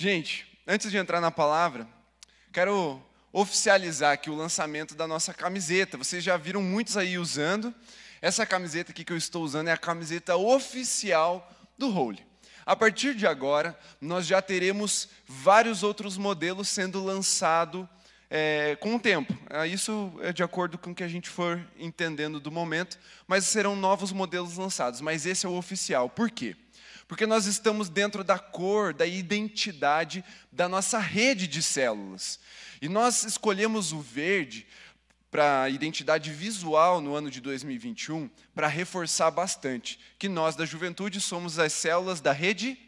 Gente, antes de entrar na palavra, quero oficializar aqui o lançamento da nossa camiseta. Vocês já viram muitos aí usando. Essa camiseta aqui que eu estou usando é a camiseta oficial do Holy. A partir de agora, nós já teremos vários outros modelos sendo lançados é, com o tempo. É, isso é de acordo com o que a gente for entendendo do momento, mas serão novos modelos lançados. Mas esse é o oficial. Por quê? Porque nós estamos dentro da cor, da identidade da nossa rede de células. E nós escolhemos o verde para a identidade visual no ano de 2021 para reforçar bastante que nós da juventude somos as células da rede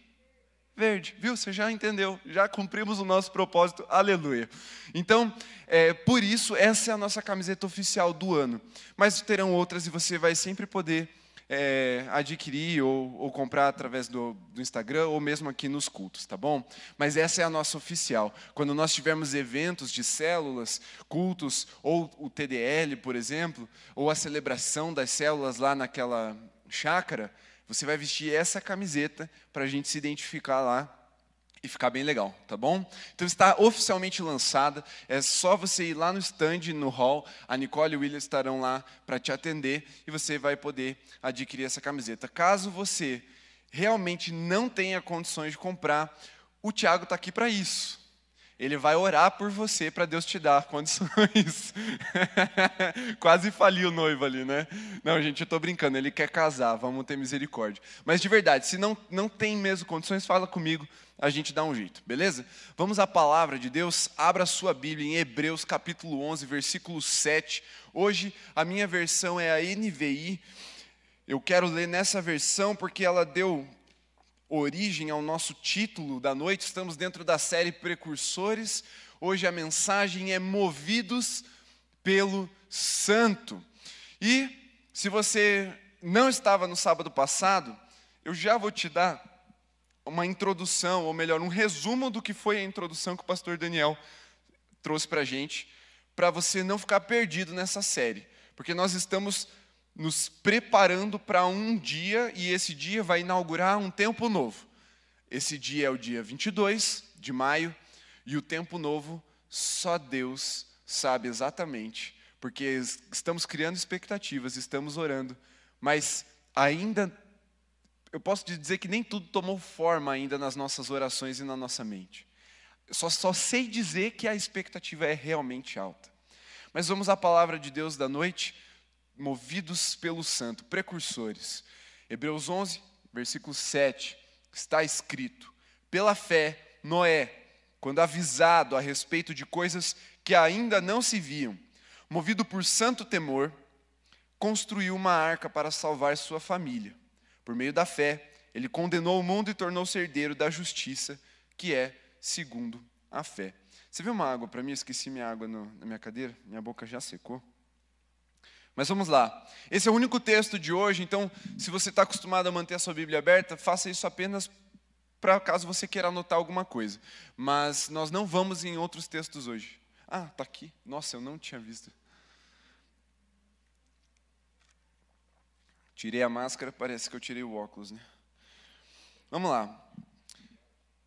verde, viu? Você já entendeu, já cumprimos o nosso propósito, aleluia. Então, é, por isso, essa é a nossa camiseta oficial do ano. Mas terão outras e você vai sempre poder é, adquirir ou, ou, comprar através do, do, Instagram ou mesmo aqui nos cultos, tá bom? Mas essa é a nossa oficial. Quando nós tivermos eventos de células, cultos, ou o TDL, por exemplo, ou a celebração das células lá naquela chácara, você vai vestir essa camiseta para a gente se identificar lá e ficar bem legal, tá bom? Então está oficialmente lançada, é só você ir lá no stand, no hall, a Nicole e o William estarão lá para te atender e você vai poder adquirir essa camiseta. Caso você realmente não tenha condições de comprar, o Tiago está aqui para isso. Ele vai orar por você para Deus te dar condições. Quase faliu o noivo ali, né? Não, gente, eu estou brincando. Ele quer casar, vamos ter misericórdia. Mas de verdade, se não, não tem mesmo condições, fala comigo, a gente dá um jeito, beleza? Vamos à palavra de Deus. Abra a sua Bíblia em Hebreus capítulo 11, versículo 7. Hoje a minha versão é a NVI. Eu quero ler nessa versão porque ela deu origem ao nosso título da noite, estamos dentro da série Precursores. Hoje a mensagem é Movidos pelo Santo. E se você não estava no sábado passado, eu já vou te dar uma introdução, ou melhor, um resumo do que foi a introdução que o pastor Daniel trouxe para a gente, para você não ficar perdido nessa série, porque nós estamos nos preparando para um dia e esse dia vai inaugurar um tempo novo. Esse dia é o dia 22 de maio e o tempo novo só Deus sabe exatamente, porque estamos criando expectativas, estamos orando, mas ainda eu posso dizer que nem tudo tomou forma ainda nas nossas orações e na nossa mente. Só, só sei dizer que a expectativa é realmente alta. Mas vamos à palavra de Deus da noite movidos pelo Santo, precursores. Hebreus 11, versículo 7, está escrito: Pela fé, Noé, quando avisado a respeito de coisas que ainda não se viam, movido por santo temor, construiu uma arca para salvar sua família. Por meio da fé, ele condenou o mundo e tornou-se herdeiro da justiça, que é segundo a fé. Você viu uma água para mim? Eu esqueci minha água no, na minha cadeira, minha boca já secou. Mas vamos lá. Esse é o único texto de hoje, então, se você está acostumado a manter a sua Bíblia aberta, faça isso apenas para caso você queira anotar alguma coisa. Mas nós não vamos em outros textos hoje. Ah, está aqui. Nossa, eu não tinha visto. Tirei a máscara, parece que eu tirei o óculos, né? Vamos lá.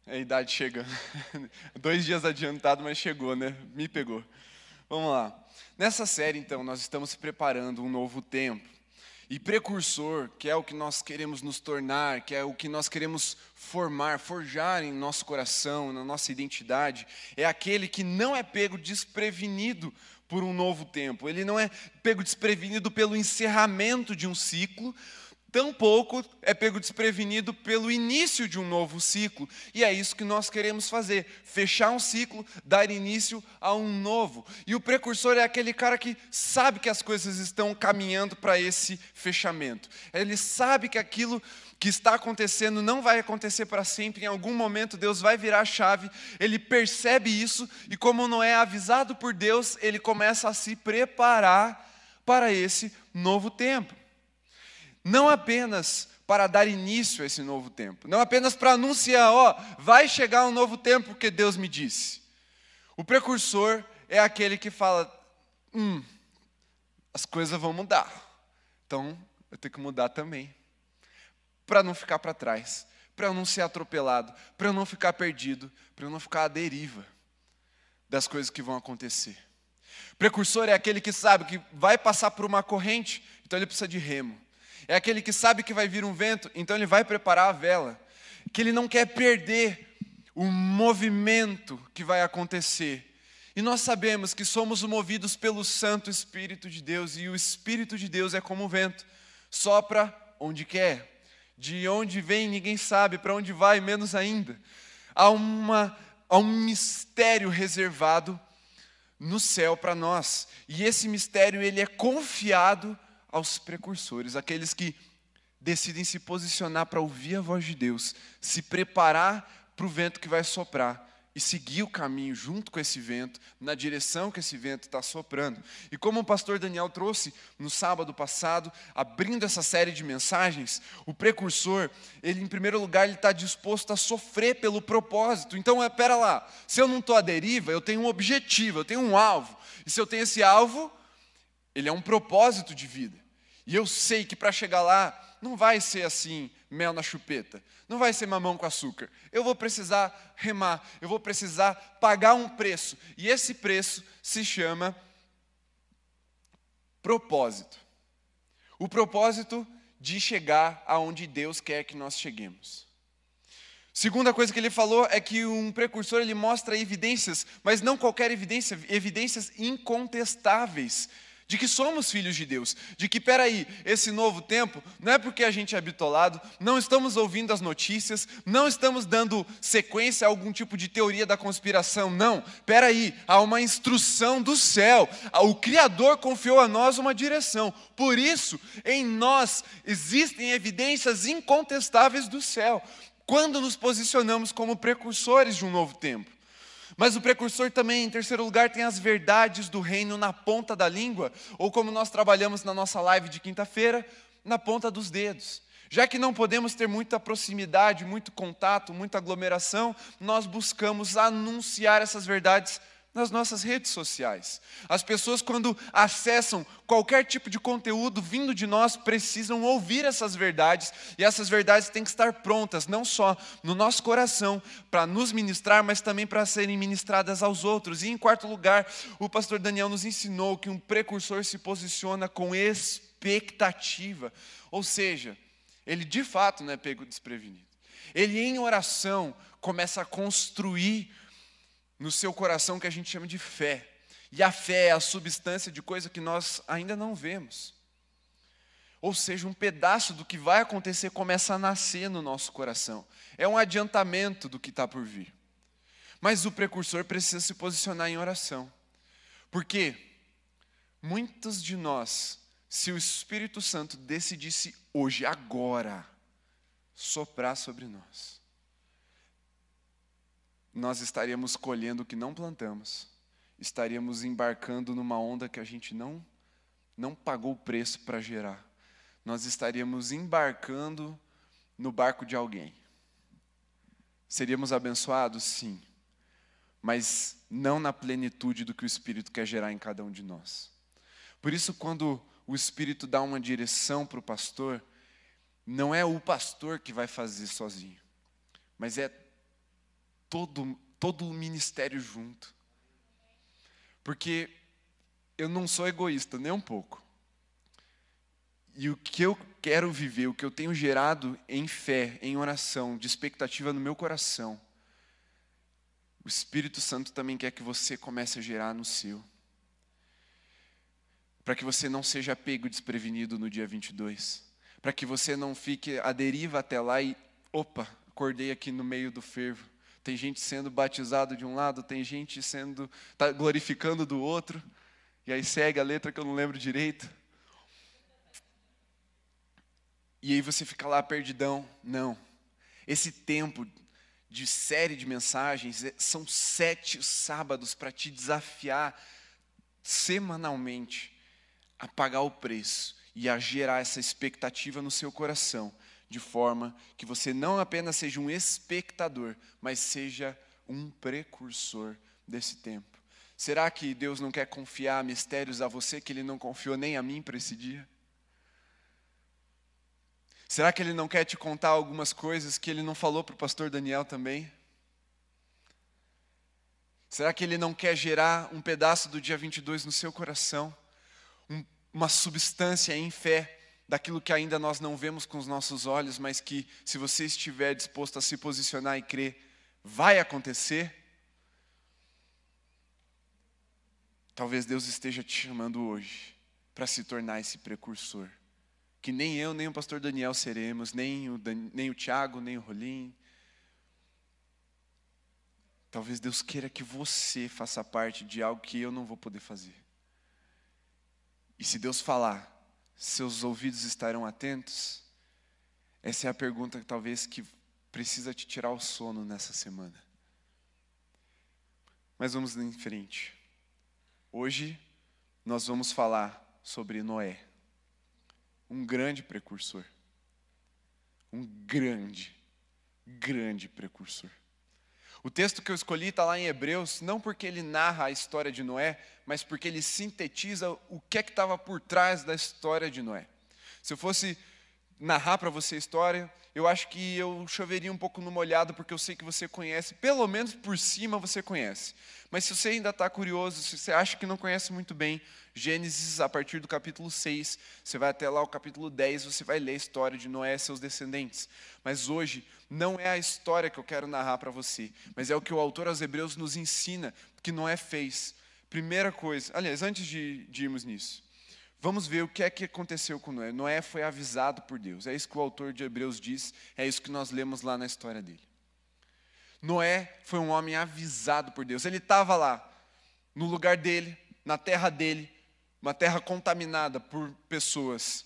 A idade chega. Dois dias adiantado, mas chegou, né? Me pegou. Vamos lá. Nessa série, então, nós estamos preparando um novo tempo. E precursor, que é o que nós queremos nos tornar, que é o que nós queremos formar, forjar em nosso coração, na nossa identidade, é aquele que não é pego desprevenido por um novo tempo. Ele não é pego desprevenido pelo encerramento de um ciclo, tampouco é pego desprevenido pelo início de um novo ciclo. E é isso que nós queremos fazer: fechar um ciclo, dar início a um novo. E o precursor é aquele cara que sabe que as coisas estão caminhando para esse fechamento. Ele sabe que aquilo que está acontecendo não vai acontecer para sempre, em algum momento Deus vai virar a chave, ele percebe isso e, como não é avisado por Deus, ele começa a se preparar para esse novo tempo não apenas para dar início a esse novo tempo, não apenas para anunciar, ó, vai chegar um novo tempo que Deus me disse. O precursor é aquele que fala, hum, as coisas vão mudar, então eu tenho que mudar também, para não ficar para trás, para não ser atropelado, para não ficar perdido, para não ficar à deriva das coisas que vão acontecer. Precursor é aquele que sabe que vai passar por uma corrente, então ele precisa de remo. É aquele que sabe que vai vir um vento, então ele vai preparar a vela. Que ele não quer perder o movimento que vai acontecer. E nós sabemos que somos movidos pelo Santo Espírito de Deus, e o Espírito de Deus é como o vento, sopra onde quer, de onde vem ninguém sabe, para onde vai, menos ainda. Há, uma, há um mistério reservado no céu para nós, e esse mistério ele é confiado aos precursores, aqueles que decidem se posicionar para ouvir a voz de Deus, se preparar para o vento que vai soprar e seguir o caminho junto com esse vento, na direção que esse vento está soprando. E como o pastor Daniel trouxe no sábado passado, abrindo essa série de mensagens, o precursor, ele em primeiro lugar, ele está disposto a sofrer pelo propósito. Então, é, pera lá, se eu não estou à deriva, eu tenho um objetivo, eu tenho um alvo. E se eu tenho esse alvo, ele é um propósito de vida. E eu sei que para chegar lá, não vai ser assim, mel na chupeta. Não vai ser mamão com açúcar. Eu vou precisar remar, eu vou precisar pagar um preço. E esse preço se chama propósito. O propósito de chegar aonde Deus quer que nós cheguemos. Segunda coisa que ele falou é que um precursor ele mostra evidências, mas não qualquer evidência, evidências incontestáveis de que somos filhos de Deus, de que, peraí, esse novo tempo não é porque a gente é bitolado, não estamos ouvindo as notícias, não estamos dando sequência a algum tipo de teoria da conspiração, não, peraí, há uma instrução do céu, o Criador confiou a nós uma direção, por isso, em nós existem evidências incontestáveis do céu, quando nos posicionamos como precursores de um novo tempo. Mas o precursor também, em terceiro lugar, tem as verdades do reino na ponta da língua, ou como nós trabalhamos na nossa live de quinta-feira, na ponta dos dedos. Já que não podemos ter muita proximidade, muito contato, muita aglomeração, nós buscamos anunciar essas verdades nas nossas redes sociais. As pessoas, quando acessam qualquer tipo de conteúdo vindo de nós, precisam ouvir essas verdades, e essas verdades têm que estar prontas, não só no nosso coração, para nos ministrar, mas também para serem ministradas aos outros. E em quarto lugar, o pastor Daniel nos ensinou que um precursor se posiciona com expectativa, ou seja, ele de fato não é pego desprevenido. Ele, em oração, começa a construir no seu coração que a gente chama de fé. E a fé é a substância de coisa que nós ainda não vemos. Ou seja, um pedaço do que vai acontecer começa a nascer no nosso coração. É um adiantamento do que está por vir. Mas o precursor precisa se posicionar em oração. Porque muitos de nós, se o Espírito Santo decidisse hoje, agora, soprar sobre nós, nós estaríamos colhendo o que não plantamos, estaríamos embarcando numa onda que a gente não, não pagou o preço para gerar. Nós estaríamos embarcando no barco de alguém. Seríamos abençoados? Sim, mas não na plenitude do que o Espírito quer gerar em cada um de nós. Por isso, quando o Espírito dá uma direção para o pastor, não é o pastor que vai fazer sozinho, mas é todo, todo o ministério junto. Porque eu não sou egoísta, nem um pouco. E o que eu quero viver, o que eu tenho gerado em fé, em oração, de expectativa no meu coração, o Espírito Santo também quer que você comece a gerar no seu. Para que você não seja pego desprevenido no dia 22. Para que você não fique à deriva até lá e, opa, acordei aqui no meio do fervo. Tem gente sendo batizado de um lado, tem gente sendo tá glorificando do outro. E aí segue a letra que eu não lembro direito. E aí você fica lá perdidão. Não. Esse tempo de série de mensagens é, são sete sábados para te desafiar semanalmente a pagar o preço e a gerar essa expectativa no seu coração de forma que você não apenas seja um espectador, mas seja um precursor desse tempo. Será que Deus não quer confiar mistérios a você que Ele não confiou nem a mim para esse dia? Será que ele não quer te contar algumas coisas que ele não falou para o pastor Daniel também? Será que ele não quer gerar um pedaço do dia 22 no seu coração? Um, uma substância em fé daquilo que ainda nós não vemos com os nossos olhos, mas que, se você estiver disposto a se posicionar e crer, vai acontecer? Talvez Deus esteja te chamando hoje para se tornar esse precursor que nem eu, nem o pastor Daniel seremos, nem o, Dan, nem o Tiago, nem o Rolim. Talvez Deus queira que você faça parte de algo que eu não vou poder fazer. E se Deus falar, seus ouvidos estarão atentos? Essa é a pergunta que talvez que precisa te tirar o sono nessa semana. Mas vamos em frente. Hoje nós vamos falar sobre Noé um grande precursor. Um grande, grande precursor. O texto que eu escolhi está lá em Hebreus, não porque ele narra a história de Noé, mas porque ele sintetiza o que é que estava por trás da história de Noé. Se eu fosse narrar para você a história, eu acho que eu choveria um pouco no molhado, porque eu sei que você conhece, pelo menos por cima você conhece. Mas se você ainda está curioso, se você acha que não conhece muito bem, Gênesis, a partir do capítulo 6, você vai até lá o capítulo 10, você vai ler a história de Noé e seus descendentes. Mas hoje, não é a história que eu quero narrar para você, mas é o que o autor aos Hebreus nos ensina que Noé fez. Primeira coisa, aliás, antes de, de irmos nisso, Vamos ver o que é que aconteceu com Noé. Noé foi avisado por Deus. É isso que o autor de Hebreus diz, é isso que nós lemos lá na história dele. Noé foi um homem avisado por Deus. Ele estava lá, no lugar dele, na terra dele, uma terra contaminada por pessoas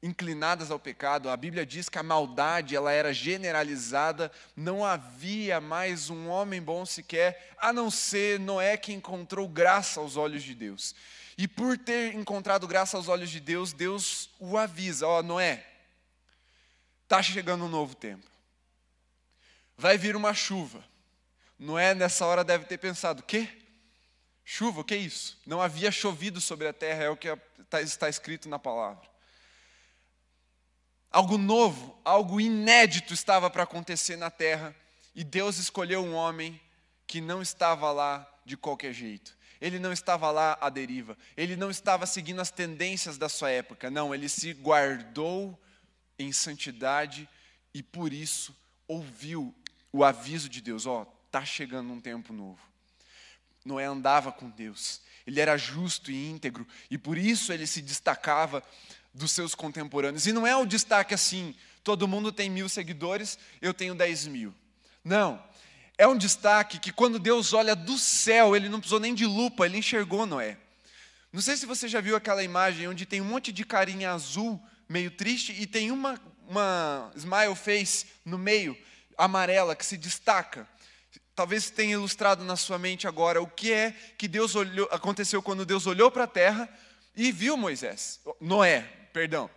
inclinadas ao pecado. A Bíblia diz que a maldade ela era generalizada, não havia mais um homem bom sequer, a não ser Noé que encontrou graça aos olhos de Deus. E por ter encontrado graça aos olhos de Deus, Deus o avisa: Ó, oh, Noé, está chegando um novo tempo. Vai vir uma chuva. Noé, nessa hora, deve ter pensado: quê? Chuva, o que é isso? Não havia chovido sobre a terra, é o que tá, está escrito na palavra. Algo novo, algo inédito estava para acontecer na terra, e Deus escolheu um homem que não estava lá de qualquer jeito ele não estava lá à deriva, ele não estava seguindo as tendências da sua época, não, ele se guardou em santidade e por isso ouviu o aviso de Deus: ó, oh, está chegando um tempo novo. Noé andava com Deus, ele era justo e íntegro e por isso ele se destacava dos seus contemporâneos. E não é o destaque assim: todo mundo tem mil seguidores, eu tenho dez mil. Não, é um destaque que quando Deus olha do céu, ele não precisou nem de lupa, ele enxergou Noé. Não sei se você já viu aquela imagem onde tem um monte de carinha azul, meio triste, e tem uma, uma smile face no meio, amarela, que se destaca. Talvez tenha ilustrado na sua mente agora o que é que Deus olhou, aconteceu quando Deus olhou para a terra e viu Moisés, Noé, perdão.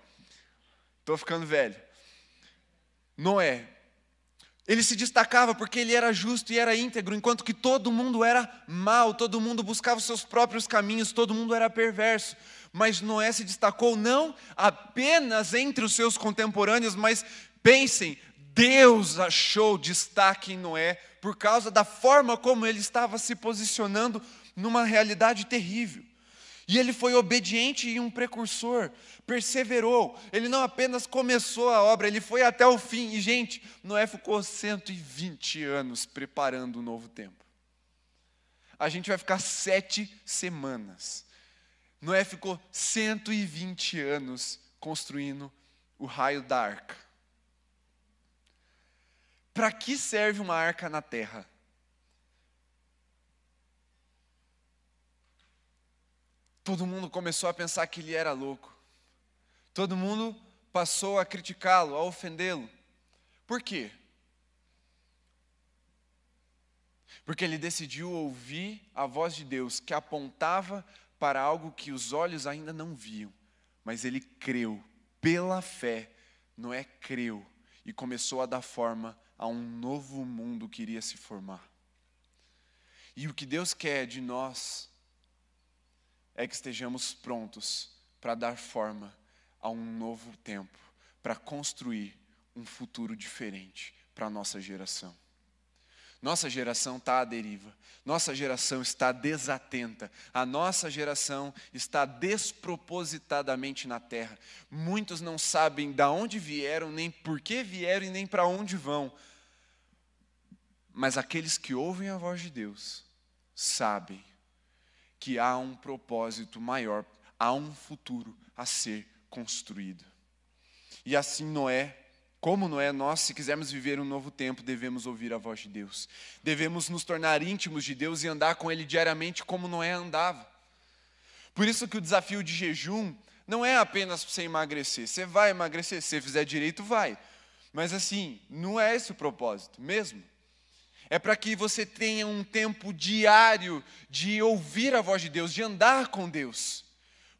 Estou ficando velho. Noé, ele se destacava porque ele era justo e era íntegro, enquanto que todo mundo era mal, todo mundo buscava os seus próprios caminhos, todo mundo era perverso. Mas Noé se destacou não apenas entre os seus contemporâneos, mas pensem, Deus achou destaque em Noé por causa da forma como ele estava se posicionando numa realidade terrível. E ele foi obediente e um precursor, perseverou. Ele não apenas começou a obra, ele foi até o fim. E, gente, Noé ficou 120 anos preparando o um novo tempo. A gente vai ficar sete semanas. Noé ficou 120 anos construindo o raio da arca. Para que serve uma arca na terra? Todo mundo começou a pensar que ele era louco. Todo mundo passou a criticá-lo, a ofendê-lo. Por quê? Porque ele decidiu ouvir a voz de Deus que apontava para algo que os olhos ainda não viam, mas ele creu, pela fé, Noé creu e começou a dar forma a um novo mundo que iria se formar. E o que Deus quer de nós é que estejamos prontos para dar forma a um novo tempo, para construir um futuro diferente para a nossa geração. Nossa geração está à deriva, nossa geração está desatenta, a nossa geração está despropositadamente na terra. Muitos não sabem de onde vieram, nem por que vieram e nem para onde vão. Mas aqueles que ouvem a voz de Deus sabem que há um propósito maior, há um futuro a ser construído. E assim Noé como Noé, nós, se quisermos viver um novo tempo, devemos ouvir a voz de Deus. Devemos nos tornar íntimos de Deus e andar com Ele diariamente como Noé andava. Por isso que o desafio de jejum não é apenas você emagrecer. Você vai emagrecer, se fizer direito, vai. Mas assim, não é esse o propósito mesmo. É para que você tenha um tempo diário de ouvir a voz de Deus, de andar com Deus.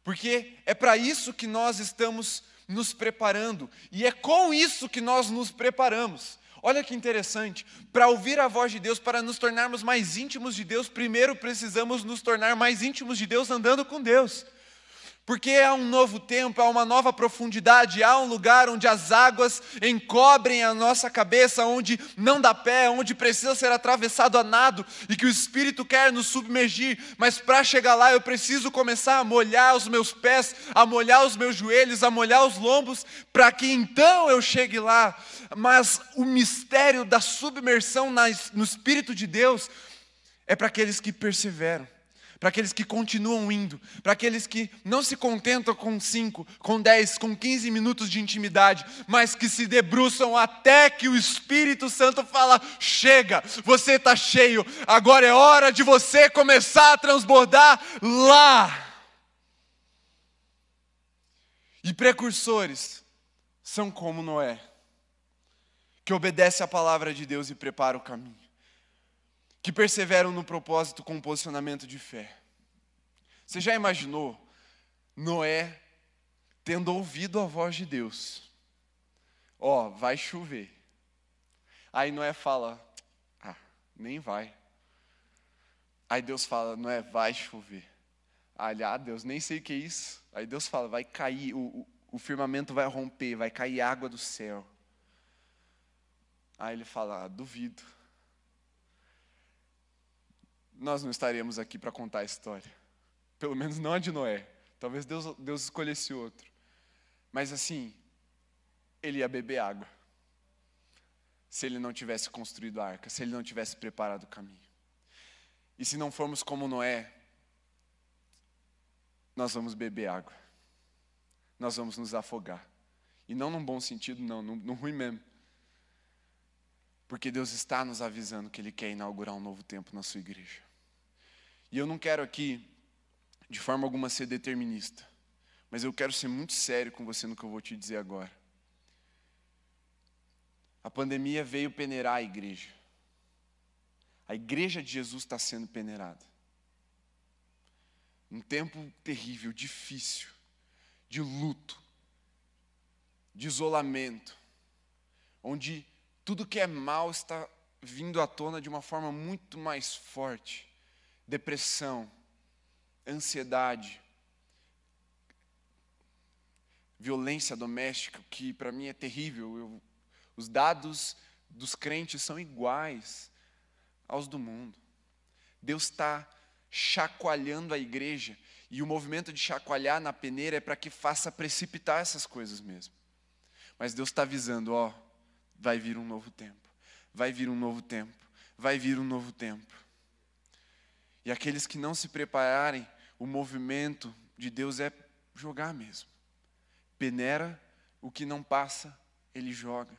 Porque é para isso que nós estamos nos preparando, e é com isso que nós nos preparamos. Olha que interessante, para ouvir a voz de Deus, para nos tornarmos mais íntimos de Deus, primeiro precisamos nos tornar mais íntimos de Deus andando com Deus. Porque há um novo tempo, há uma nova profundidade, há um lugar onde as águas encobrem a nossa cabeça, onde não dá pé, onde precisa ser atravessado a nado e que o Espírito quer nos submergir, mas para chegar lá eu preciso começar a molhar os meus pés, a molhar os meus joelhos, a molhar os lombos, para que então eu chegue lá. Mas o mistério da submersão no Espírito de Deus é para aqueles que perseveram para aqueles que continuam indo, para aqueles que não se contentam com 5, com 10, com 15 minutos de intimidade, mas que se debruçam até que o Espírito Santo fala: chega, você está cheio, agora é hora de você começar a transbordar lá. E precursores são como Noé, que obedece à palavra de Deus e prepara o caminho que perseveram no propósito com posicionamento de fé. Você já imaginou Noé tendo ouvido a voz de Deus? Ó, oh, vai chover. Aí Noé fala: Ah, nem vai. Aí Deus fala: Noé, vai chover. Ah, Deus, nem sei o que é isso. Aí Deus fala: Vai cair, o, o, o firmamento vai romper, vai cair água do céu. Aí ele fala: ah, Duvido nós não estaríamos aqui para contar a história. Pelo menos não a de Noé. Talvez Deus, Deus escolhesse outro. Mas assim, ele ia beber água. Se ele não tivesse construído a arca, se ele não tivesse preparado o caminho. E se não formos como Noé, nós vamos beber água. Nós vamos nos afogar. E não num bom sentido, não, no, no ruim mesmo. Porque Deus está nos avisando que Ele quer inaugurar um novo tempo na sua igreja. E eu não quero aqui, de forma alguma, ser determinista, mas eu quero ser muito sério com você no que eu vou te dizer agora. A pandemia veio peneirar a igreja. A igreja de Jesus está sendo peneirada. Um tempo terrível, difícil, de luto, de isolamento, onde tudo que é mal está vindo à tona de uma forma muito mais forte depressão, ansiedade, violência doméstica, que para mim é terrível. Eu, os dados dos crentes são iguais aos do mundo. Deus está chacoalhando a igreja, e o movimento de chacoalhar na peneira é para que faça precipitar essas coisas mesmo. Mas Deus está avisando: ó, vai vir um novo tempo, vai vir um novo tempo, vai vir um novo tempo. E aqueles que não se prepararem, o movimento de Deus é jogar mesmo. Peneira o que não passa, ele joga.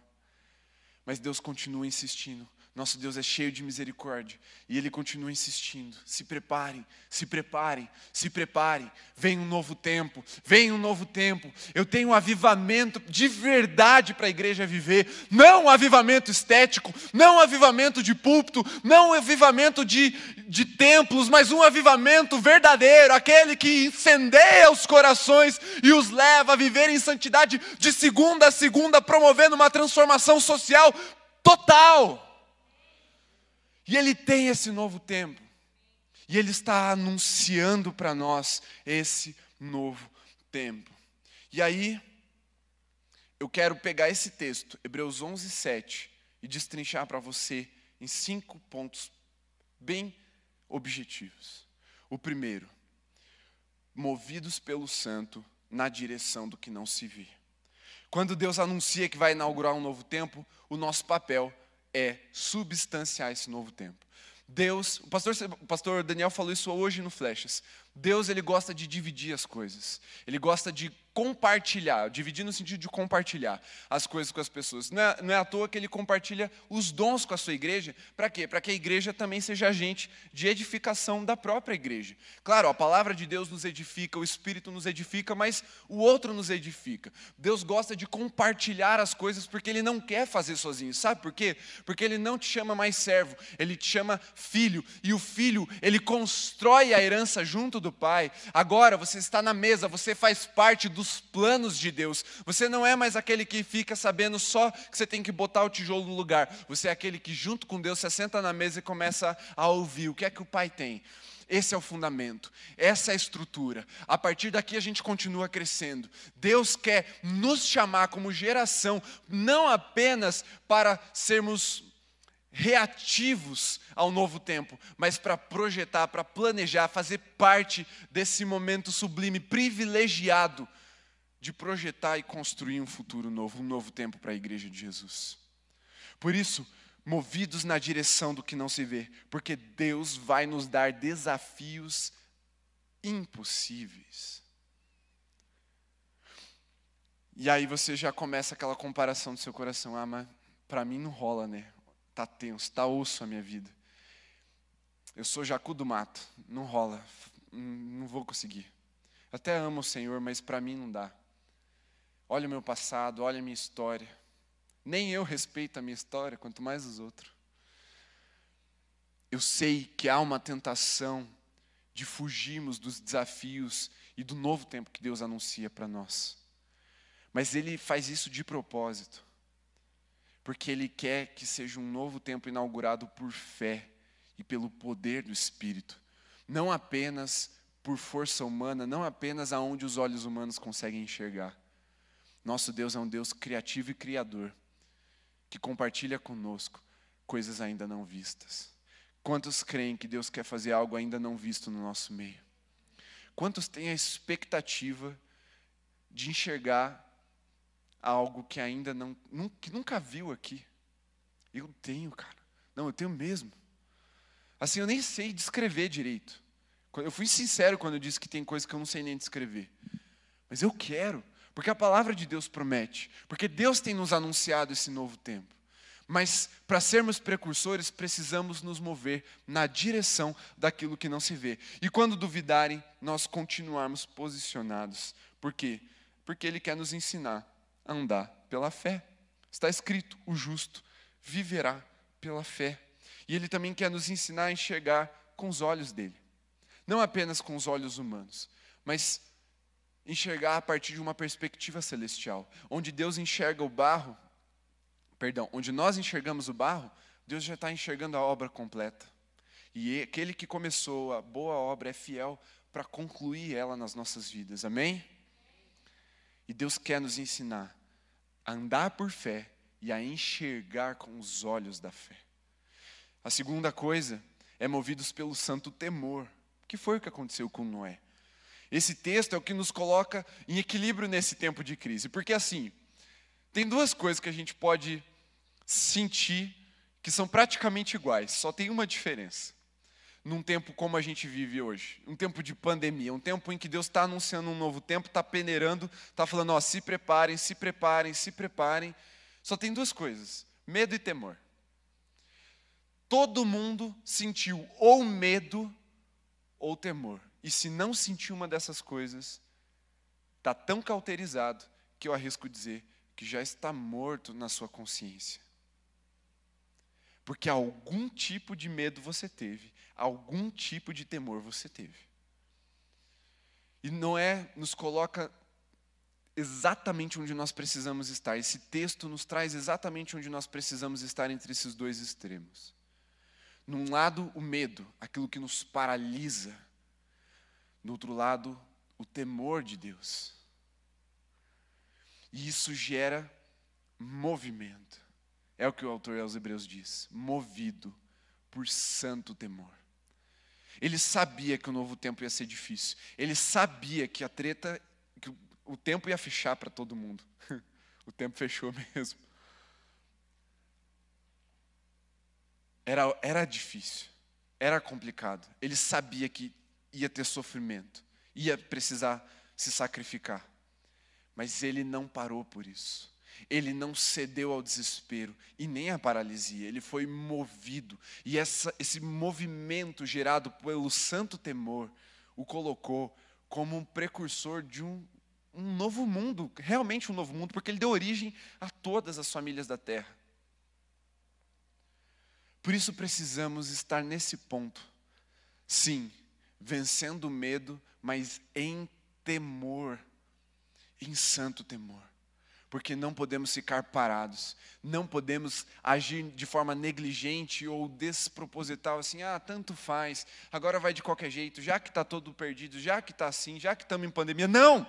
Mas Deus continua insistindo. Nosso Deus é cheio de misericórdia. E Ele continua insistindo. Se preparem, se preparem, se preparem. Vem um novo tempo, vem um novo tempo. Eu tenho um avivamento de verdade para a igreja viver. Não um avivamento estético, não um avivamento de púlpito, não um avivamento de, de templos, mas um avivamento verdadeiro aquele que incendeia os corações e os leva a viver em santidade de segunda a segunda, promovendo uma transformação social total. E ele tem esse novo tempo. E ele está anunciando para nós esse novo tempo. E aí, eu quero pegar esse texto, Hebreus 11, 7, e destrinchar para você em cinco pontos bem objetivos. O primeiro, movidos pelo Santo na direção do que não se vê. Quando Deus anuncia que vai inaugurar um novo tempo, o nosso papel é substanciar esse novo tempo. Deus, o pastor, o pastor Daniel falou isso hoje no Flechas. Deus ele gosta de dividir as coisas. Ele gosta de compartilhar, dividir no sentido de compartilhar as coisas com as pessoas. Não é, não é à toa que ele compartilha os dons com a sua igreja. Para quê? Para que a igreja também seja agente de edificação da própria igreja. Claro, a palavra de Deus nos edifica, o Espírito nos edifica, mas o outro nos edifica. Deus gosta de compartilhar as coisas porque Ele não quer fazer sozinho. Sabe por quê? Porque Ele não te chama mais servo, Ele te chama filho. E o filho, ele constrói a herança junto do pai. Agora você está na mesa, você faz parte do os planos de Deus. Você não é mais aquele que fica sabendo só que você tem que botar o tijolo no lugar. Você é aquele que, junto com Deus, se senta na mesa e começa a ouvir o que é que o Pai tem. Esse é o fundamento, essa é a estrutura. A partir daqui a gente continua crescendo. Deus quer nos chamar como geração, não apenas para sermos reativos ao novo tempo, mas para projetar, para planejar, fazer parte desse momento sublime, privilegiado de projetar e construir um futuro novo, um novo tempo para a igreja de Jesus. Por isso, movidos na direção do que não se vê, porque Deus vai nos dar desafios impossíveis. E aí você já começa aquela comparação do seu coração, ah, mas para mim não rola, né? Tá tenso, tá osso a minha vida. Eu sou jacu do mato, não rola, não vou conseguir. Até amo o Senhor, mas para mim não dá. Olha o meu passado, olha a minha história. Nem eu respeito a minha história, quanto mais os outros. Eu sei que há uma tentação de fugirmos dos desafios e do novo tempo que Deus anuncia para nós. Mas Ele faz isso de propósito, porque Ele quer que seja um novo tempo inaugurado por fé e pelo poder do Espírito, não apenas por força humana, não apenas aonde os olhos humanos conseguem enxergar. Nosso Deus é um Deus criativo e criador, que compartilha conosco coisas ainda não vistas. Quantos creem que Deus quer fazer algo ainda não visto no nosso meio? Quantos têm a expectativa de enxergar algo que ainda não, que nunca viu aqui? Eu tenho, cara. Não, eu tenho mesmo. Assim, eu nem sei descrever direito. Eu fui sincero quando eu disse que tem coisas que eu não sei nem descrever. Mas eu quero. Porque a palavra de Deus promete, porque Deus tem nos anunciado esse novo tempo. Mas para sermos precursores, precisamos nos mover na direção daquilo que não se vê. E quando duvidarem, nós continuarmos posicionados. Por quê? Porque Ele quer nos ensinar a andar pela fé. Está escrito: o justo viverá pela fé. E Ele também quer nos ensinar a enxergar com os olhos dele. Não apenas com os olhos humanos, mas enxergar a partir de uma perspectiva celestial, onde Deus enxerga o barro, perdão, onde nós enxergamos o barro, Deus já está enxergando a obra completa. E aquele que começou a boa obra é fiel para concluir ela nas nossas vidas, amém? E Deus quer nos ensinar a andar por fé e a enxergar com os olhos da fé. A segunda coisa é movidos pelo santo temor, que foi o que aconteceu com Noé. Esse texto é o que nos coloca em equilíbrio nesse tempo de crise. Porque assim, tem duas coisas que a gente pode sentir que são praticamente iguais, só tem uma diferença. Num tempo como a gente vive hoje, um tempo de pandemia, um tempo em que Deus está anunciando um novo tempo, está peneirando, está falando: ó, se preparem, se preparem, se preparem. Só tem duas coisas: medo e temor. Todo mundo sentiu ou medo ou temor. E se não sentir uma dessas coisas, está tão cauterizado que eu arrisco dizer que já está morto na sua consciência. Porque algum tipo de medo você teve, algum tipo de temor você teve. E Noé nos coloca exatamente onde nós precisamos estar. Esse texto nos traz exatamente onde nós precisamos estar entre esses dois extremos. Num lado, o medo, aquilo que nos paralisa, do outro lado, o temor de Deus. E isso gera movimento. É o que o autor aos Hebreus diz: movido por santo temor. Ele sabia que o novo tempo ia ser difícil. Ele sabia que a treta, que o tempo ia fechar para todo mundo. o tempo fechou mesmo. Era, era difícil, era complicado. Ele sabia que ia ter sofrimento, ia precisar se sacrificar. Mas ele não parou por isso. Ele não cedeu ao desespero e nem à paralisia, ele foi movido. E essa, esse movimento gerado pelo santo temor o colocou como um precursor de um, um novo mundo, realmente um novo mundo, porque ele deu origem a todas as famílias da terra. Por isso precisamos estar nesse ponto. Sim, vencendo o medo, mas em temor, em santo temor porque não podemos ficar parados, não podemos agir de forma negligente ou desproposital, assim, ah, tanto faz, agora vai de qualquer jeito, já que está todo perdido, já que está assim, já que estamos em pandemia. Não!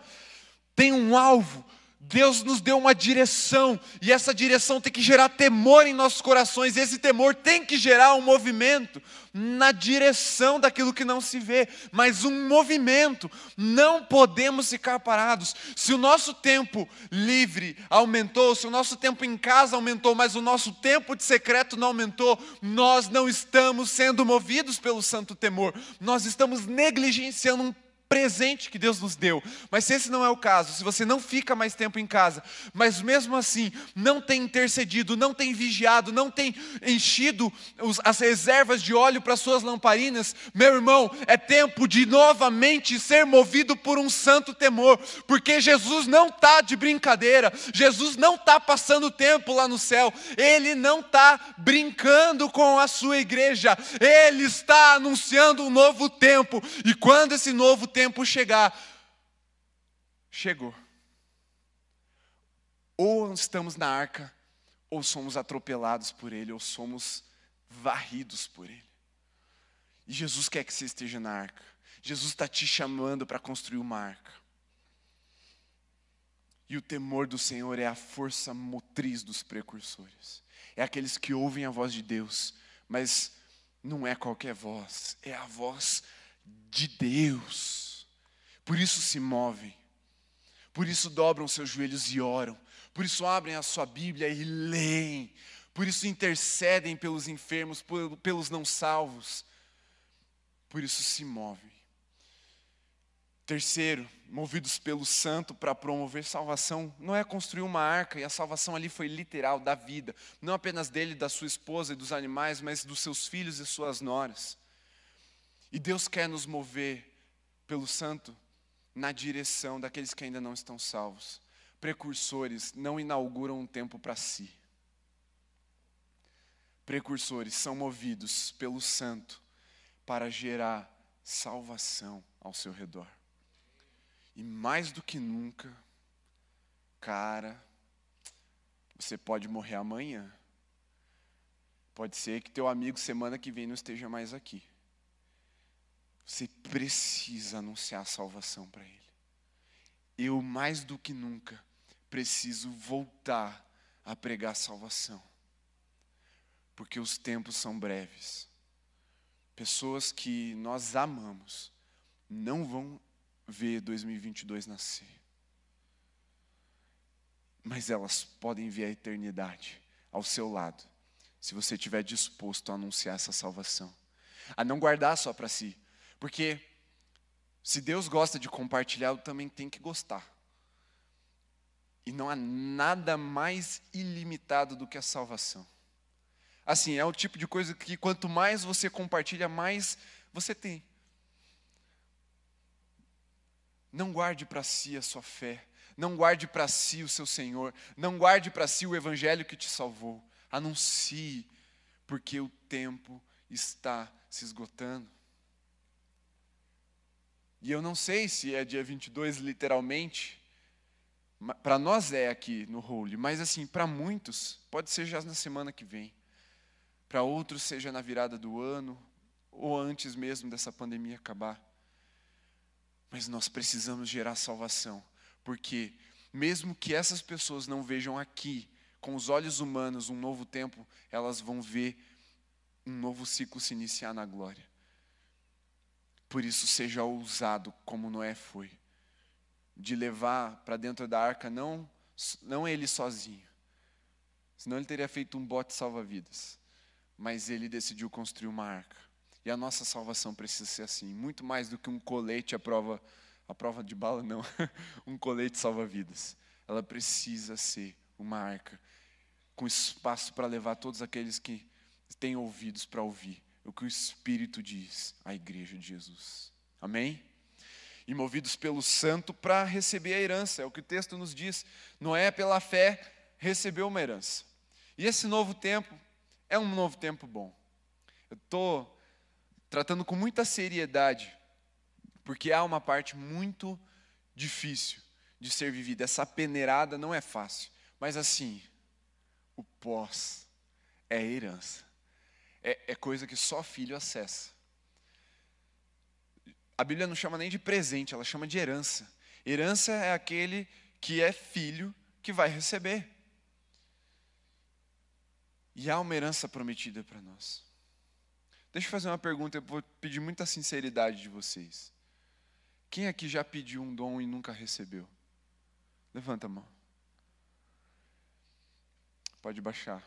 Tem um alvo, Deus nos deu uma direção, e essa direção tem que gerar temor em nossos corações, e esse temor tem que gerar um movimento na direção daquilo que não se vê, mas um movimento. Não podemos ficar parados. Se o nosso tempo livre aumentou, se o nosso tempo em casa aumentou, mas o nosso tempo de secreto não aumentou, nós não estamos sendo movidos pelo santo temor, nós estamos negligenciando um presente que Deus nos deu. Mas se esse não é o caso, se você não fica mais tempo em casa, mas mesmo assim não tem intercedido, não tem vigiado, não tem enchido as reservas de óleo para suas lamparinas, meu irmão, é tempo de novamente ser movido por um santo temor, porque Jesus não está de brincadeira, Jesus não está passando tempo lá no céu, Ele não está brincando com a sua igreja, Ele está anunciando um novo tempo, e quando esse novo tempo tempo chegar, chegou. Ou estamos na arca, ou somos atropelados por Ele, ou somos varridos por Ele. E Jesus quer que você esteja na arca. Jesus está te chamando para construir uma arca. E o temor do Senhor é a força motriz dos precursores. É aqueles que ouvem a voz de Deus, mas não é qualquer voz, é a voz de Deus. Por isso se movem, por isso dobram seus joelhos e oram, por isso abrem a sua Bíblia e leem, por isso intercedem pelos enfermos, pelos não salvos, por isso se movem. Terceiro, movidos pelo santo para promover salvação, não é construir uma arca, e a salvação ali foi literal, da vida, não apenas dele, da sua esposa e dos animais, mas dos seus filhos e suas noras. E Deus quer nos mover pelo santo na direção daqueles que ainda não estão salvos. Precursores não inauguram um tempo para si. Precursores são movidos pelo santo para gerar salvação ao seu redor. E mais do que nunca, cara, você pode morrer amanhã. Pode ser que teu amigo semana que vem não esteja mais aqui. Você precisa anunciar a salvação para ele. Eu, mais do que nunca, preciso voltar a pregar salvação. Porque os tempos são breves. Pessoas que nós amamos não vão ver 2022 nascer. Mas elas podem ver a eternidade ao seu lado, se você estiver disposto a anunciar essa salvação. A não guardar só para si, porque se Deus gosta de compartilhar, eu também tenho que gostar. E não há nada mais ilimitado do que a salvação. Assim, é o tipo de coisa que quanto mais você compartilha, mais você tem. Não guarde para si a sua fé, não guarde para si o seu Senhor, não guarde para si o evangelho que te salvou. Anuncie, porque o tempo está se esgotando. E eu não sei se é dia 22 literalmente, para nós é aqui no Holy, mas assim, para muitos, pode ser já na semana que vem. Para outros, seja na virada do ano, ou antes mesmo dessa pandemia acabar. Mas nós precisamos gerar salvação, porque mesmo que essas pessoas não vejam aqui, com os olhos humanos, um novo tempo, elas vão ver um novo ciclo se iniciar na glória. Por isso, seja ousado como Noé foi, de levar para dentro da arca não, não ele sozinho, senão ele teria feito um bote salva-vidas, mas ele decidiu construir uma arca. E a nossa salvação precisa ser assim, muito mais do que um colete à prova, à prova de bala, não, um colete salva-vidas. Ela precisa ser uma arca com espaço para levar todos aqueles que têm ouvidos para ouvir o que o Espírito diz à igreja de Jesus. Amém? E movidos pelo santo para receber a herança, é o que o texto nos diz. Noé, pela fé, recebeu uma herança. E esse novo tempo é um novo tempo bom. Eu estou tratando com muita seriedade, porque há uma parte muito difícil de ser vivida. Essa peneirada não é fácil, mas assim, o pós é herança. É, é coisa que só filho acessa. A Bíblia não chama nem de presente, ela chama de herança. Herança é aquele que é filho que vai receber. E há uma herança prometida para nós. Deixa eu fazer uma pergunta, eu vou pedir muita sinceridade de vocês. Quem aqui já pediu um dom e nunca recebeu? Levanta a mão. Pode baixar.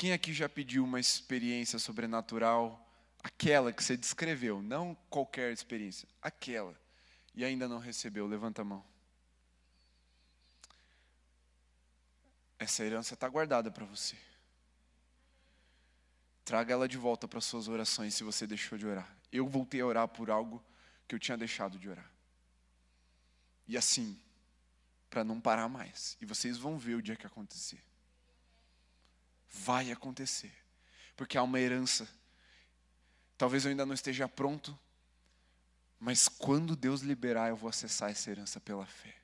Quem aqui já pediu uma experiência sobrenatural, aquela que você descreveu, não qualquer experiência, aquela, e ainda não recebeu? Levanta a mão. Essa herança está guardada para você. Traga ela de volta para suas orações se você deixou de orar. Eu voltei a orar por algo que eu tinha deixado de orar. E assim, para não parar mais. E vocês vão ver o dia que acontecer. Vai acontecer. Porque há uma herança. Talvez eu ainda não esteja pronto, mas quando Deus liberar, eu vou acessar essa herança pela fé.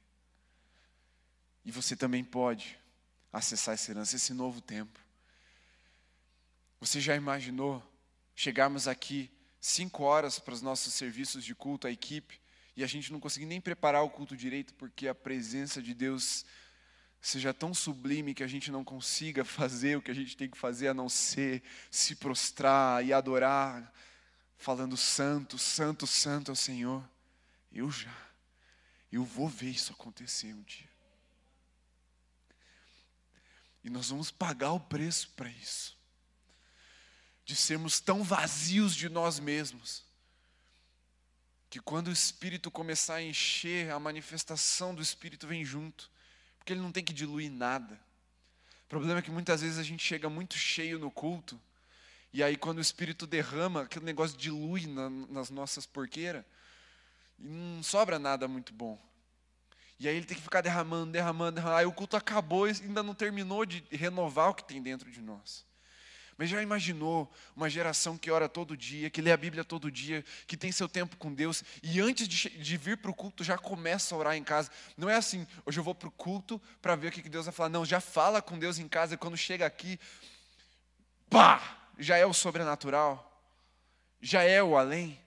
E você também pode acessar essa herança, esse novo tempo. Você já imaginou chegarmos aqui cinco horas para os nossos serviços de culto, a equipe, e a gente não conseguir nem preparar o culto direito porque a presença de Deus seja tão sublime que a gente não consiga fazer o que a gente tem que fazer a não ser se prostrar e adorar, falando santo, santo, santo ao Senhor. Eu já, eu vou ver isso acontecer um dia. E nós vamos pagar o preço para isso. De sermos tão vazios de nós mesmos, que quando o Espírito começar a encher, a manifestação do Espírito vem junto porque ele não tem que diluir nada. O problema é que muitas vezes a gente chega muito cheio no culto, e aí quando o Espírito derrama, aquele negócio dilui na, nas nossas porqueiras, e não sobra nada muito bom. E aí ele tem que ficar derramando, derramando, derramando. Aí o culto acabou e ainda não terminou de renovar o que tem dentro de nós. Mas já imaginou uma geração que ora todo dia, que lê a Bíblia todo dia, que tem seu tempo com Deus, e antes de, de vir para o culto já começa a orar em casa? Não é assim, hoje eu vou para o culto para ver o que Deus vai falar. Não, já fala com Deus em casa, e quando chega aqui, pá, já é o sobrenatural, já é o além.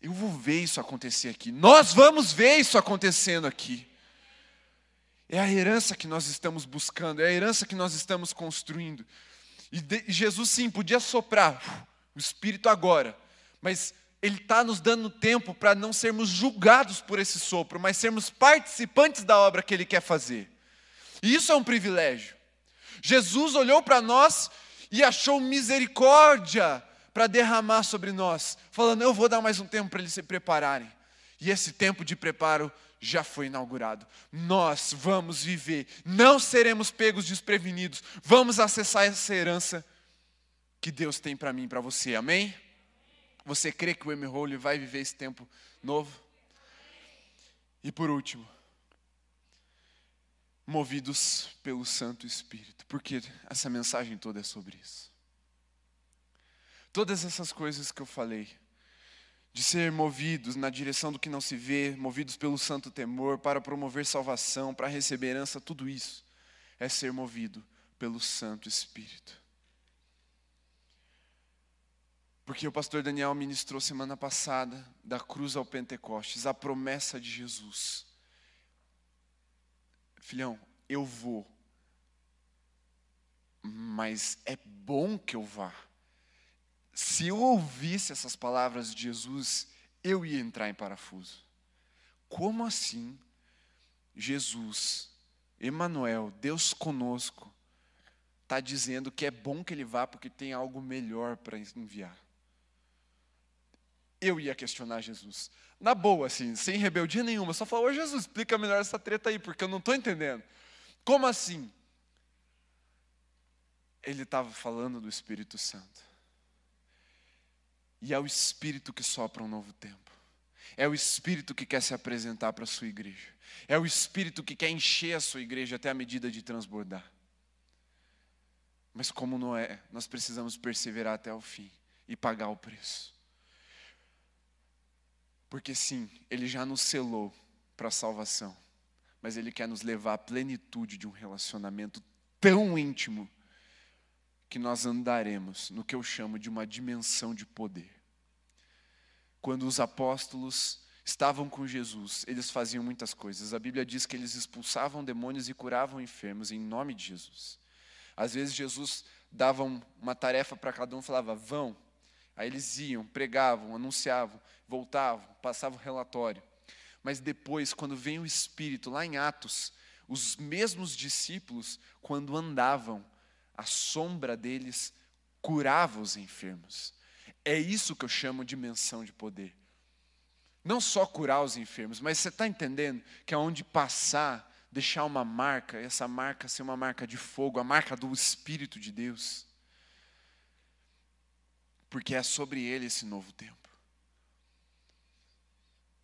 Eu vou ver isso acontecer aqui, nós vamos ver isso acontecendo aqui. É a herança que nós estamos buscando, é a herança que nós estamos construindo. E, Jesus, sim, podia soprar o Espírito agora, mas Ele está nos dando tempo para não sermos julgados por esse sopro, mas sermos participantes da obra que Ele quer fazer. E isso é um privilégio. Jesus olhou para nós e achou misericórdia para derramar sobre nós, falando: Eu vou dar mais um tempo para eles se prepararem. E esse tempo de preparo já foi inaugurado. Nós vamos viver, não seremos pegos desprevenidos, vamos acessar essa herança que Deus tem para mim e para você, amém? Você crê que o M. vai viver esse tempo novo? E por último, movidos pelo Santo Espírito, porque essa mensagem toda é sobre isso. Todas essas coisas que eu falei, de ser movidos na direção do que não se vê, movidos pelo santo temor, para promover salvação, para receber herança, tudo isso é ser movido pelo Santo Espírito. Porque o pastor Daniel ministrou semana passada, da cruz ao Pentecostes, a promessa de Jesus. filhão, eu vou, mas é bom que eu vá. Se eu ouvisse essas palavras de Jesus, eu ia entrar em parafuso. Como assim Jesus, Emmanuel, Deus conosco, está dizendo que é bom que ele vá porque tem algo melhor para enviar? Eu ia questionar Jesus. Na boa, assim, sem rebeldia nenhuma. Só falou, Jesus, explica melhor essa treta aí, porque eu não estou entendendo. Como assim? Ele estava falando do Espírito Santo. E é o Espírito que sopra um novo tempo. É o Espírito que quer se apresentar para a sua igreja. É o Espírito que quer encher a sua igreja até a medida de transbordar. Mas como não é, nós precisamos perseverar até o fim e pagar o preço. Porque sim, Ele já nos selou para a salvação, mas Ele quer nos levar à plenitude de um relacionamento tão íntimo que nós andaremos no que eu chamo de uma dimensão de poder. Quando os apóstolos estavam com Jesus, eles faziam muitas coisas. A Bíblia diz que eles expulsavam demônios e curavam enfermos em nome de Jesus. Às vezes Jesus dava uma tarefa para cada um, falava: "Vão". Aí eles iam, pregavam, anunciavam, voltavam, passavam relatório. Mas depois, quando vem o Espírito, lá em Atos, os mesmos discípulos, quando andavam, a sombra deles curava os enfermos. É isso que eu chamo de menção de poder. Não só curar os enfermos, mas você está entendendo que aonde passar, deixar uma marca, essa marca ser uma marca de fogo, a marca do Espírito de Deus. Porque é sobre ele esse novo tempo.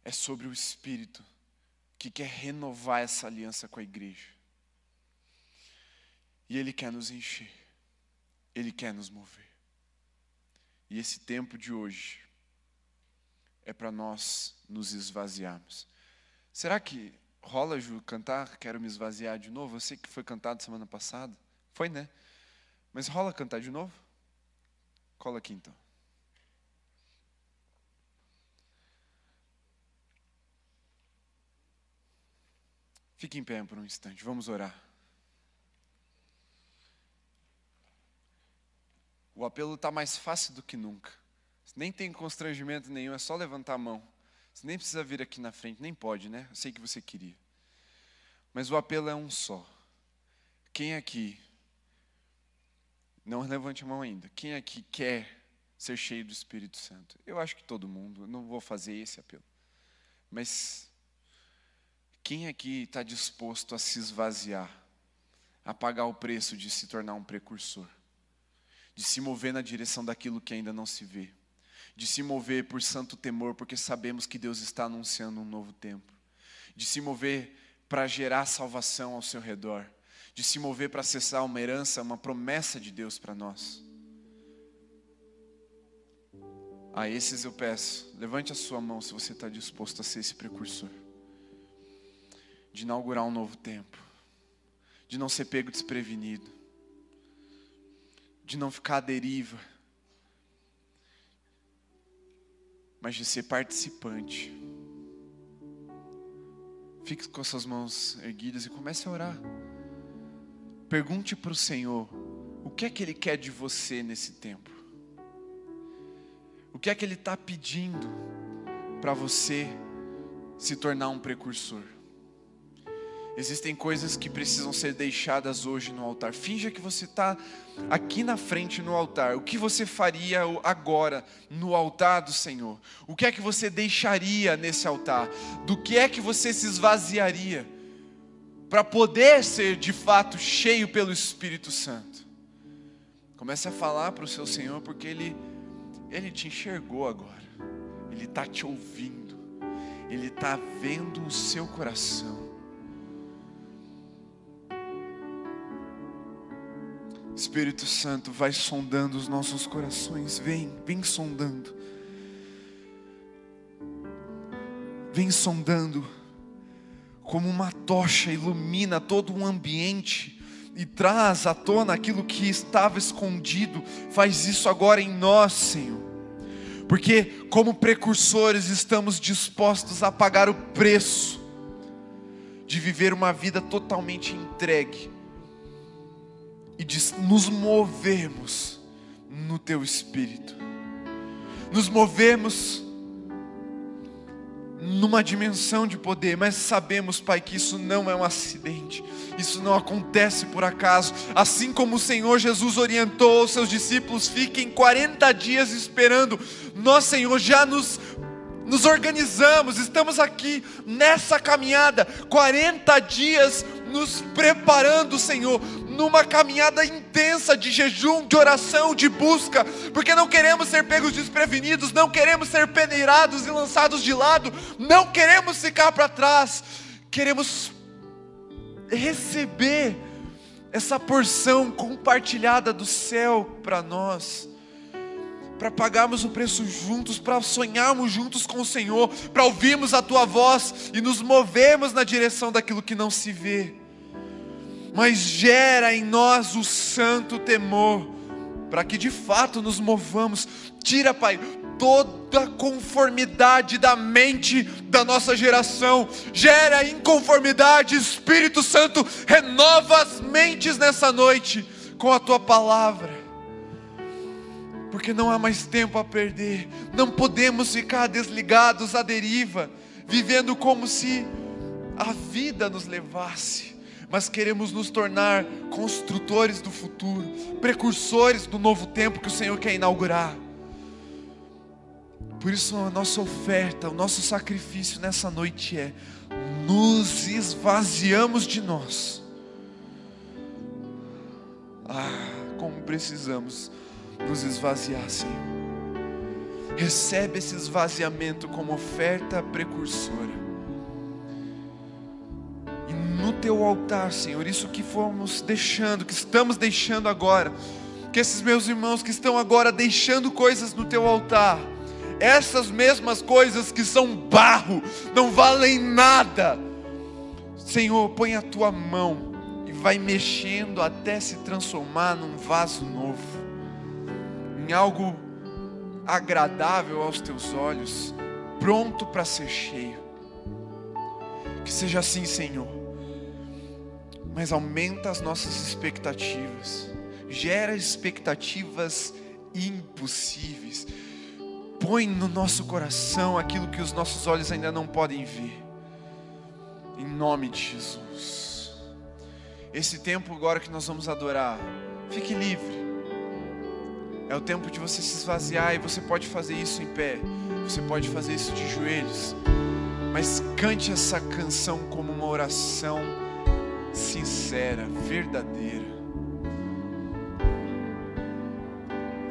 É sobre o Espírito que quer renovar essa aliança com a igreja. E Ele quer nos encher, Ele quer nos mover. E esse tempo de hoje é para nós nos esvaziarmos. Será que rola, Ju, cantar Quero me esvaziar de novo? Eu sei que foi cantado semana passada. Foi, né? Mas rola cantar de novo? Cola aqui então. Fique em pé por um instante, vamos orar. O apelo está mais fácil do que nunca. Você nem tem constrangimento nenhum, é só levantar a mão. Você nem precisa vir aqui na frente, nem pode, né? Eu sei que você queria. Mas o apelo é um só. Quem aqui, não levante a mão ainda, quem aqui quer ser cheio do Espírito Santo? Eu acho que todo mundo, eu não vou fazer esse apelo. Mas quem aqui está disposto a se esvaziar, a pagar o preço de se tornar um precursor? De se mover na direção daquilo que ainda não se vê, de se mover por santo temor, porque sabemos que Deus está anunciando um novo tempo, de se mover para gerar salvação ao seu redor, de se mover para acessar uma herança, uma promessa de Deus para nós. A esses eu peço, levante a sua mão se você está disposto a ser esse precursor, de inaugurar um novo tempo, de não ser pego desprevenido, de não ficar à deriva, mas de ser participante. Fique com as suas mãos erguidas e comece a orar. Pergunte para o Senhor o que é que Ele quer de você nesse tempo. O que é que Ele está pedindo para você se tornar um precursor. Existem coisas que precisam ser deixadas hoje no altar. Finja que você está aqui na frente no altar. O que você faria agora no altar do Senhor? O que é que você deixaria nesse altar? Do que é que você se esvaziaria para poder ser de fato cheio pelo Espírito Santo? Comece a falar para o seu Senhor, porque Ele, Ele te enxergou agora. Ele está te ouvindo. Ele está vendo o seu coração. Espírito Santo, vai sondando os nossos corações. Vem, vem sondando. Vem sondando. Como uma tocha ilumina todo um ambiente e traz à tona aquilo que estava escondido. Faz isso agora em nós, Senhor. Porque, como precursores, estamos dispostos a pagar o preço de viver uma vida totalmente entregue e de nos movermos no teu espírito. Nos movemos numa dimensão de poder, mas sabemos, Pai, que isso não é um acidente, isso não acontece por acaso. Assim como o Senhor Jesus orientou os seus discípulos, fiquem 40 dias esperando, nós, Senhor, já nos nos organizamos, estamos aqui nessa caminhada, 40 dias nos preparando, Senhor, numa caminhada intensa de jejum, de oração, de busca, porque não queremos ser pegos desprevenidos, não queremos ser peneirados e lançados de lado, não queremos ficar para trás, queremos receber essa porção compartilhada do céu para nós para pagarmos o preço juntos, para sonharmos juntos com o Senhor, para ouvirmos a tua voz e nos movermos na direção daquilo que não se vê. Mas gera em nós o santo temor, para que de fato nos movamos. Tira, Pai, toda conformidade da mente da nossa geração, gera inconformidade, Espírito Santo, renova as mentes nessa noite com a tua palavra. Porque não há mais tempo a perder, não podemos ficar desligados à deriva, vivendo como se a vida nos levasse, mas queremos nos tornar construtores do futuro, precursores do novo tempo que o Senhor quer inaugurar. Por isso, a nossa oferta, o nosso sacrifício nessa noite é: nos esvaziamos de nós. Ah, como precisamos nos esvaziar, Senhor. Recebe esse esvaziamento como oferta precursora. No teu altar, Senhor, isso que fomos deixando, que estamos deixando agora, que esses meus irmãos que estão agora deixando coisas no teu altar, essas mesmas coisas que são barro, não valem nada. Senhor, põe a tua mão e vai mexendo até se transformar num vaso novo em algo agradável aos teus olhos, pronto para ser cheio. Que seja assim, Senhor. Mas aumenta as nossas expectativas, gera expectativas impossíveis. Põe no nosso coração aquilo que os nossos olhos ainda não podem ver. Em nome de Jesus. Esse tempo agora que nós vamos adorar, fique livre é o tempo de você se esvaziar e você pode fazer isso em pé, você pode fazer isso de joelhos, mas cante essa canção como uma oração sincera, verdadeira.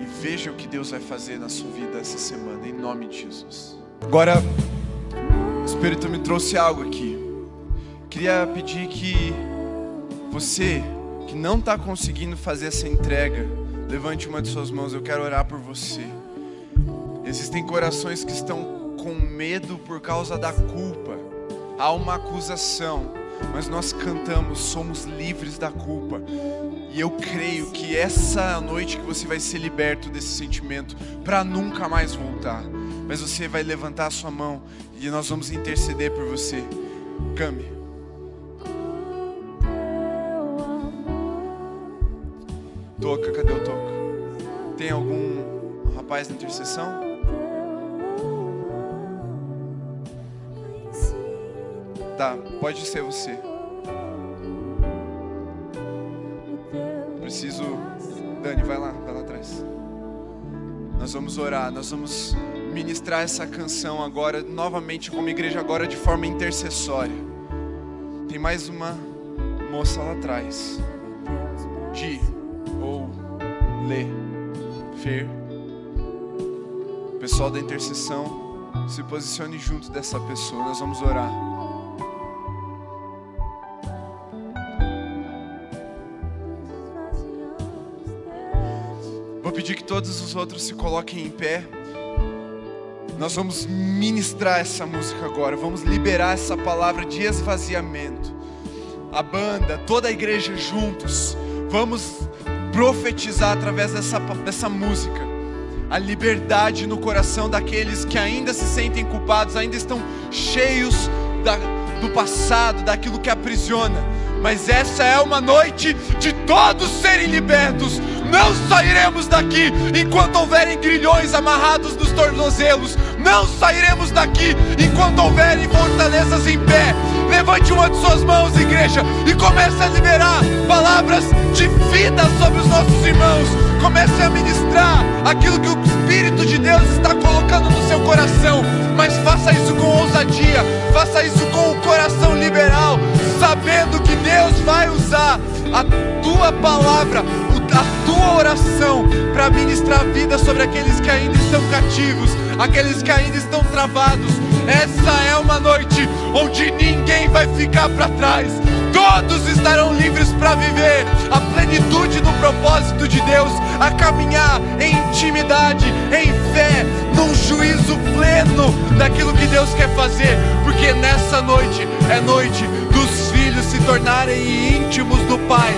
E veja o que Deus vai fazer na sua vida essa semana, em nome de Jesus. Agora, o Espírito me trouxe algo aqui. Queria pedir que você que não está conseguindo fazer essa entrega, Levante uma de suas mãos, eu quero orar por você. Existem corações que estão com medo por causa da culpa. Há uma acusação, mas nós cantamos, somos livres da culpa. E eu creio que essa noite que você vai ser liberto desse sentimento para nunca mais voltar. Mas você vai levantar a sua mão e nós vamos interceder por você. Came. Toca, cadê o toca? Tem algum rapaz na intercessão? Pode ser você. Preciso. Dani, vai lá, vai lá atrás. Nós vamos orar, nós vamos ministrar essa canção agora, novamente como igreja, agora de forma intercessória. Tem mais uma moça lá atrás. Di ou Lê, Fer, pessoal da intercessão, se posicione junto dessa pessoa, nós vamos orar. Pedir que todos os outros se coloquem em pé. Nós vamos ministrar essa música agora, vamos liberar essa palavra de esvaziamento. A banda, toda a igreja juntos, vamos profetizar através dessa, dessa música a liberdade no coração daqueles que ainda se sentem culpados, ainda estão cheios da, do passado, daquilo que aprisiona. Mas essa é uma noite de todos serem libertos. Não sairemos daqui enquanto houverem grilhões amarrados nos tornozelos. Não sairemos daqui enquanto houverem fortalezas em pé. Levante uma de suas mãos, igreja, e comece a liberar palavras de vida sobre os nossos irmãos. Comece a ministrar aquilo que o Espírito de Deus está colocando no seu coração. Mas faça isso com ousadia, faça isso com o coração liberal, sabendo que Deus vai usar a tua palavra, tua oração para ministrar vida sobre aqueles que ainda estão cativos, aqueles que ainda estão travados. Essa é uma noite onde ninguém vai ficar para trás. Todos estarão livres para viver a plenitude do propósito de Deus, a caminhar em intimidade, em fé, num juízo pleno daquilo que Deus quer fazer, porque nessa noite é noite dos filhos se tornarem íntimos do Pai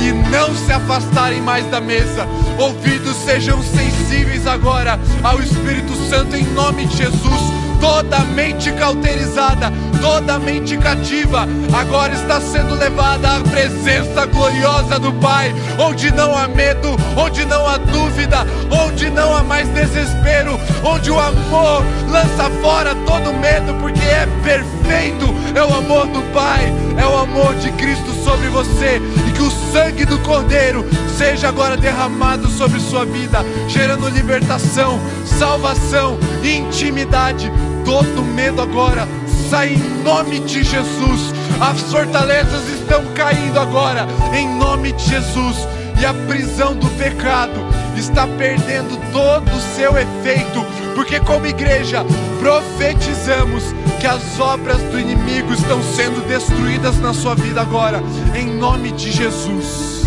e não se afastarem mais da mesa. Ouvidos sejam sensíveis agora ao Espírito Santo em nome de Jesus toda mente cauterizada, toda mente cativa, agora está sendo levada à presença gloriosa do Pai, onde não há medo, onde não há dúvida, onde não há mais desespero, onde o amor lança fora todo medo, porque é perfeito, é o amor do Pai, é o amor de Cristo sobre você, e que o sangue do Cordeiro seja agora derramado sobre sua vida, gerando libertação, salvação, intimidade todo medo agora sai em nome de Jesus. As fortalezas estão caindo agora em nome de Jesus. E a prisão do pecado está perdendo todo o seu efeito, porque, como igreja, profetizamos que as obras do inimigo estão sendo destruídas na sua vida agora, em nome de Jesus.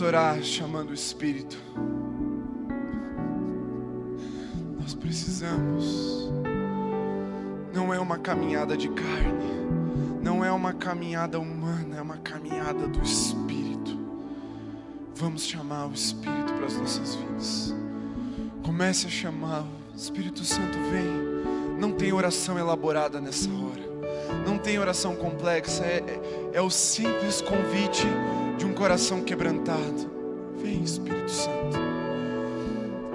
Orar chamando o Espírito. Nós precisamos. Não é uma caminhada de carne, não é uma caminhada humana, é uma caminhada do Espírito. Vamos chamar o Espírito para as nossas vidas. Comece a chamar, Espírito Santo vem. Não tem oração elaborada nessa hora, não tem oração complexa, é, é, é o simples convite de um coração quebrantado. Vem, Espírito Santo.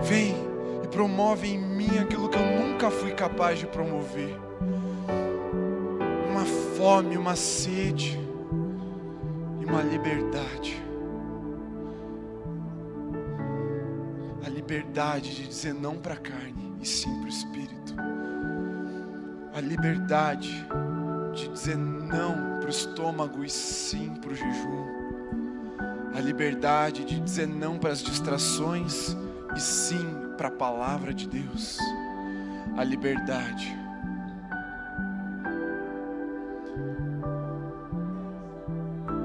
Vem e promove em mim aquilo que eu nunca fui capaz de promover. Uma fome, uma sede e uma liberdade. A liberdade de dizer não para a carne e sim para o Espírito. A liberdade de dizer não para o estômago e sim para o jejum a liberdade de dizer não para as distrações e sim para a palavra de Deus, a liberdade.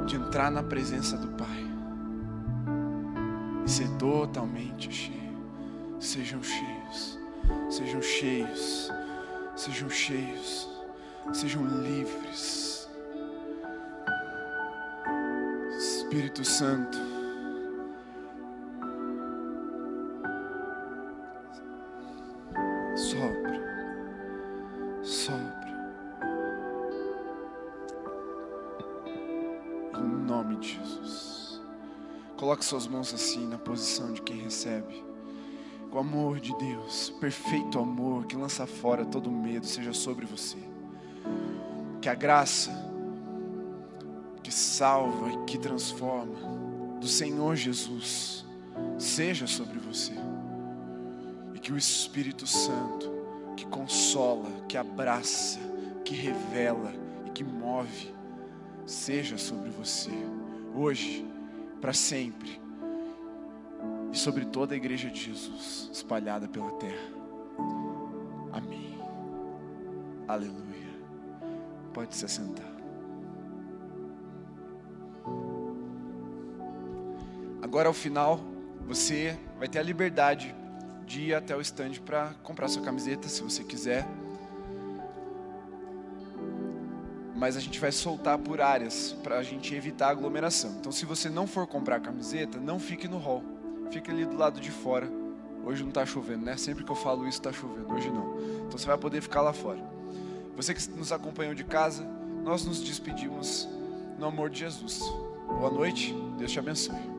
De entrar na presença do Pai e ser totalmente cheio. Sejam cheios, sejam cheios, sejam cheios, sejam livres. Espírito Santo. Sopra, sopra. Em nome de Jesus. Coloque suas mãos assim na posição de quem recebe. O amor de Deus, perfeito amor que lança fora todo medo, seja sobre você. Que a graça salva e que transforma, do Senhor Jesus, seja sobre você. E que o Espírito Santo, que consola, que abraça, que revela e que move, seja sobre você, hoje, para sempre, e sobre toda a igreja de Jesus, espalhada pela terra. Amém. Aleluia. Pode se assentar. Agora ao final, você vai ter a liberdade de ir até o stand para comprar sua camiseta, se você quiser. mas a gente vai soltar por áreas para a gente evitar aglomeração. Então, se você não for comprar camiseta, não fique no hall, fique ali do lado de fora. Hoje não está chovendo, né? Sempre que eu falo isso está chovendo, hoje não. Então você vai poder ficar lá fora. Você que nos acompanhou de casa, nós nos despedimos no amor de Jesus. Boa noite, Deus te abençoe.